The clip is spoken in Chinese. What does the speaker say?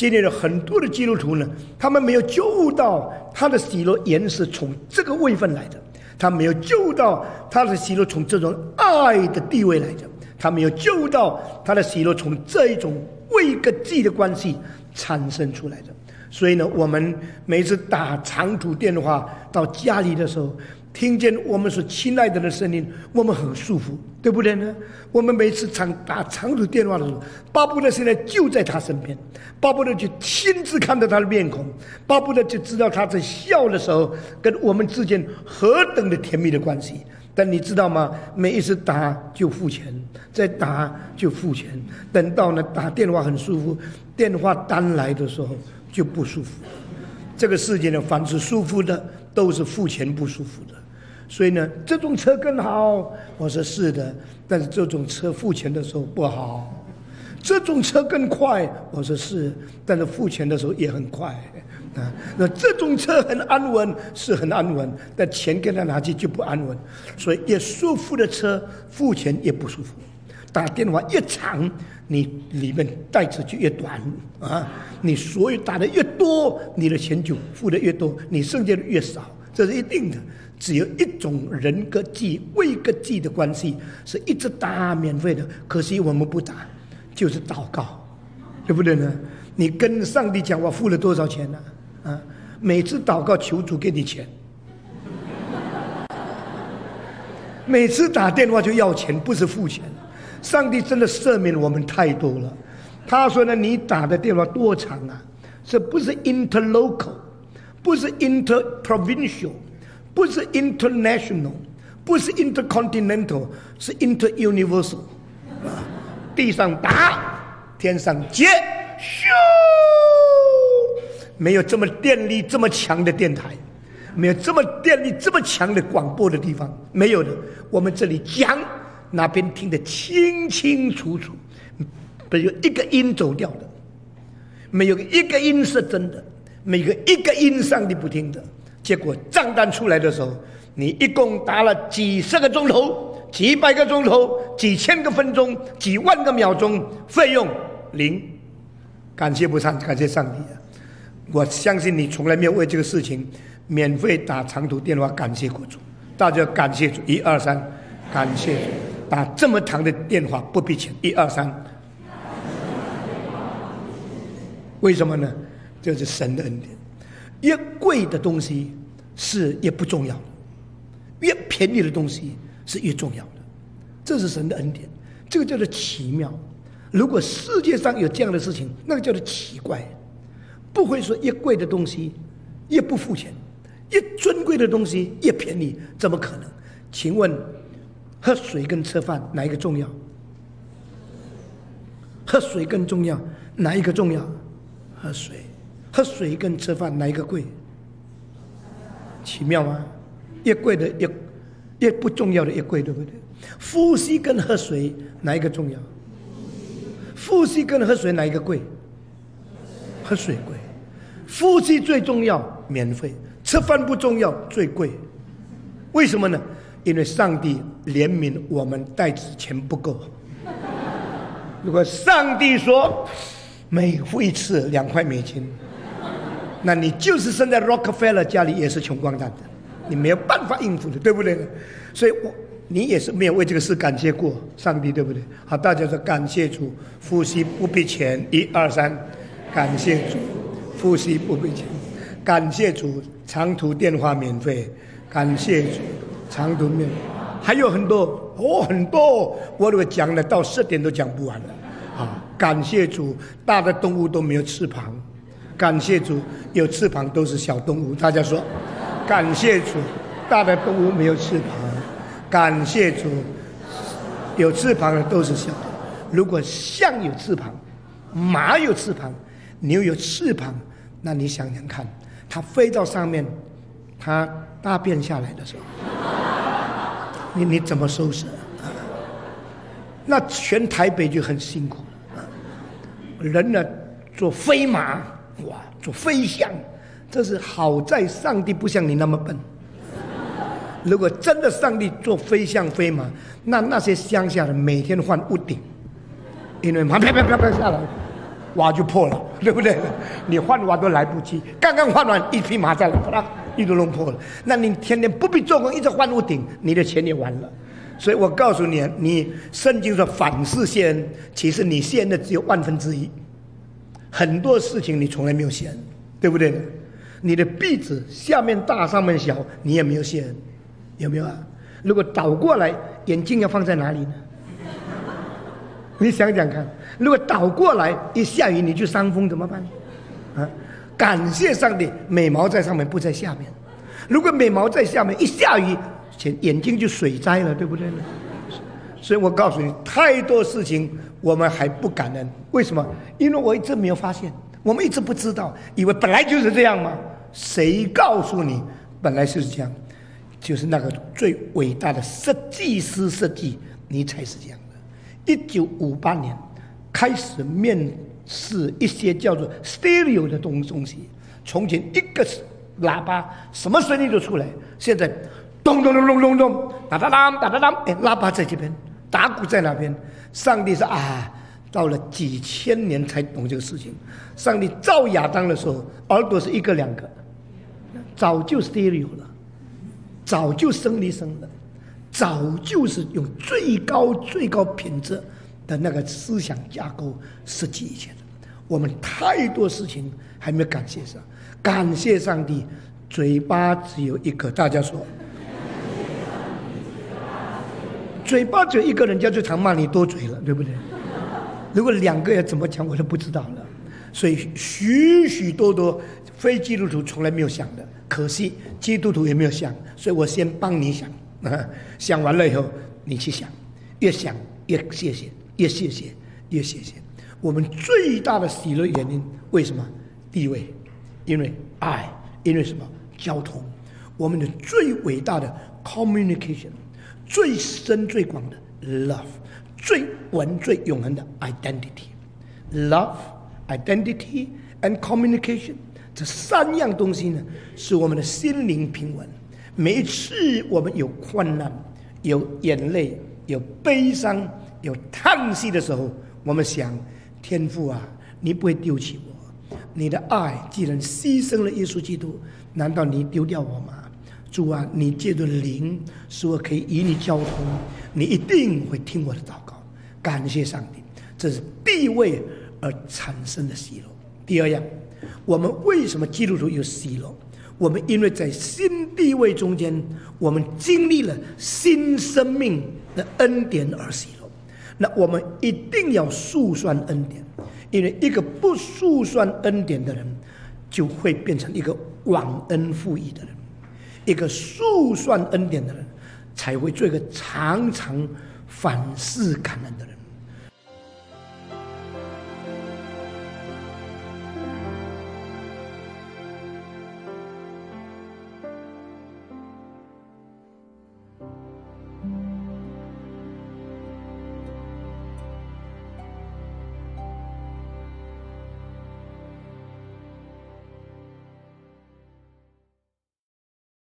今天有很多的基督徒呢，他们没有救到他的喜乐原是从这个位分来的，他没有救到他的喜乐从这种爱的地位来的，他没有救到他的喜乐从这一种位跟际的关系产生出来的。所以呢，我们每次打长途电话到家里的时候。听见我们所亲爱的的声音，我们很舒服，对不对呢？我们每次长打长途电话的时候，巴不得现在就在他身边，巴不得就亲自看到他的面孔，巴不得就知道他在笑的时候跟我们之间何等的甜蜜的关系。但你知道吗？每一次打就付钱，再打就付钱，等到呢打电话很舒服，电话单来的时候就不舒服。这个世界呢，凡是舒服的，都是付钱不舒服的。所以呢，这种车更好。我说是的，但是这种车付钱的时候不好。这种车更快。我说是，但是付钱的时候也很快。啊，那这种车很安稳，是很安稳，但钱给他拿去就不安稳。所以越舒服的车，付钱越不舒服。打电话越长，你里面袋子就越短啊。你所有打的越多，你的钱就付的越多，你剩下的越少，这是一定的。只有一种人格祭、位格祭的关系，是一直打免费的。可惜我们不打，就是祷告，对不对呢？你跟上帝讲，我付了多少钱呢？啊，每次祷告求主给你钱，每次打电话就要钱，不是付钱。上帝真的赦免我们太多了。他说呢，你打的电话多长啊？这不是 interlocal，不是 interprovincial。不是 international，不是 intercontinental，是 interuniversal。啊，地上打，天上接，咻！没有这么电力这么强的电台，没有这么电力这么强的广播的地方，没有的。我们这里讲，那边听得清清楚楚，没有一个音走掉的，没有一个音是真的，每个一个音上帝不听的。结果账单出来的时候，你一共打了几十个钟头、几百个钟头、几千个分钟、几万个秒钟，费用零。感谢不上，感谢上帝啊！我相信你从来没有为这个事情免费打长途电话感谢过主。大家感谢主，一二三，感谢主打这么长的电话不必钱，一二三。为什么呢？这是神的恩典。越贵的东西是越不重要的，越便宜的东西是越重要的，这是神的恩典，这个叫做奇妙。如果世界上有这样的事情，那个叫做奇怪，不会说越贵的东西越不付钱，越尊贵的东西越便宜，怎么可能？请问，喝水跟吃饭哪一个重要？喝水更重要，哪一个重要？喝水。喝水跟吃饭哪一个贵？奇妙吗？越贵的越越不重要的越贵，对不对？呼吸跟喝水哪一个重要？呼吸跟喝水哪一个贵？喝水贵。呼吸最重要，免费；吃饭不重要，最贵。为什么呢？因为上帝怜悯我们袋子钱不够。如果上帝说每付一次两块美金。那你就是生在 Rockefeller 家里，也是穷光蛋的，你没有办法应付的，对不对？所以，我你也是没有为这个事感谢过上帝，对不对？好，大家说感谢主，呼吸不必钱，一二三，感谢主，呼吸不必钱，感谢主，长途电话免费，感谢主，长途面，还有很多哦，很多，我如果讲了到十点都讲不完了，啊，感谢主，大的动物都没有翅膀。感谢主，有翅膀都是小动物。大家说，感谢主，大的动物没有翅膀。感谢主，有翅膀的都是小。如果象有翅膀，马有翅膀，牛有翅膀，那你想想看，它飞到上面，他大便下来的时候，你你怎么收拾？那全台北就很辛苦。人呢，做飞马。哇，做飞象，这是好在上帝不像你那么笨。如果真的上帝做飞象飞马，那那些乡下人每天换屋顶，因为马啪啪啪啪下来，瓦就破了。对不对？你换瓦都来不及，刚刚换完一匹马在了，啪，一都弄破了。那你天天不必做工，一直换屋顶，你的钱也完了。所以我告诉你，你圣经说反思谢恩，其实你谢恩的只有万分之一，很多事情你从来没有谢恩，对不对？你的壁纸下面大上面小，你也没有谢恩，有没有啊？如果倒过来，眼镜要放在哪里呢？你想想看，如果倒过来，一下雨你就伤风怎么办？啊，感谢上帝，美毛在上面不在下面。如果美毛在下面，一下雨，眼眼睛就水灾了，对不对呢？所以我告诉你，太多事情我们还不感恩，为什么？因为我一直没有发现，我们一直不知道，以为本来就是这样吗？谁告诉你本来就是这样？就是那个最伟大的设计师设计，你才是这样的。一九五八年开始面是一些叫做 stereo 的东东西。从前一个是喇叭什么声音都出来，现在咚咚咚咚咚咚，哒哒当哒哒当，哎，喇叭在这边，打鼓在那边。上帝说啊，到了几千年才懂这个事情。上帝造亚当的时候，耳朵是一个两个，早就 stereo 了，早就声离声了。早就是用最高最高品质的那个思想架构设计以前。我们太多事情还没有感谢上，感谢上帝，嘴巴只有一个。大家说，嘴巴只有一个人家就常骂你多嘴了，对不对？如果两个人怎么讲，我都不知道了。所以许许多多非基督徒从来没有想的，可惜基督徒也没有想，所以我先帮你想。啊，想完了以后，你去想，越想越谢谢，越谢谢越谢谢。我们最大的喜乐原因为什么？地位，因为爱，因为什么？交通。我们的最伟大的 communication，最深最广的 love，最稳最永恒的 identity，love，identity and communication，这三样东西呢，使我们的心灵平稳。每一次我们有困难、有眼泪、有悲伤、有叹息的时候，我们想：天父啊，你不会丢弃我。你的爱既然牺牲了耶稣基督，难道你丢掉我吗？主啊，你借着灵使我可以与你交通，你一定会听我的祷告。感谢上帝，这是地位而产生的喜乐。第二样，我们为什么基督徒有喜乐？我们因为在新地位中间，我们经历了新生命的恩典而喜乐。那我们一定要速算恩典，因为一个不速算恩典的人，就会变成一个忘恩负义的人；一个速算恩典的人，才会做一个常常反思感恩的人。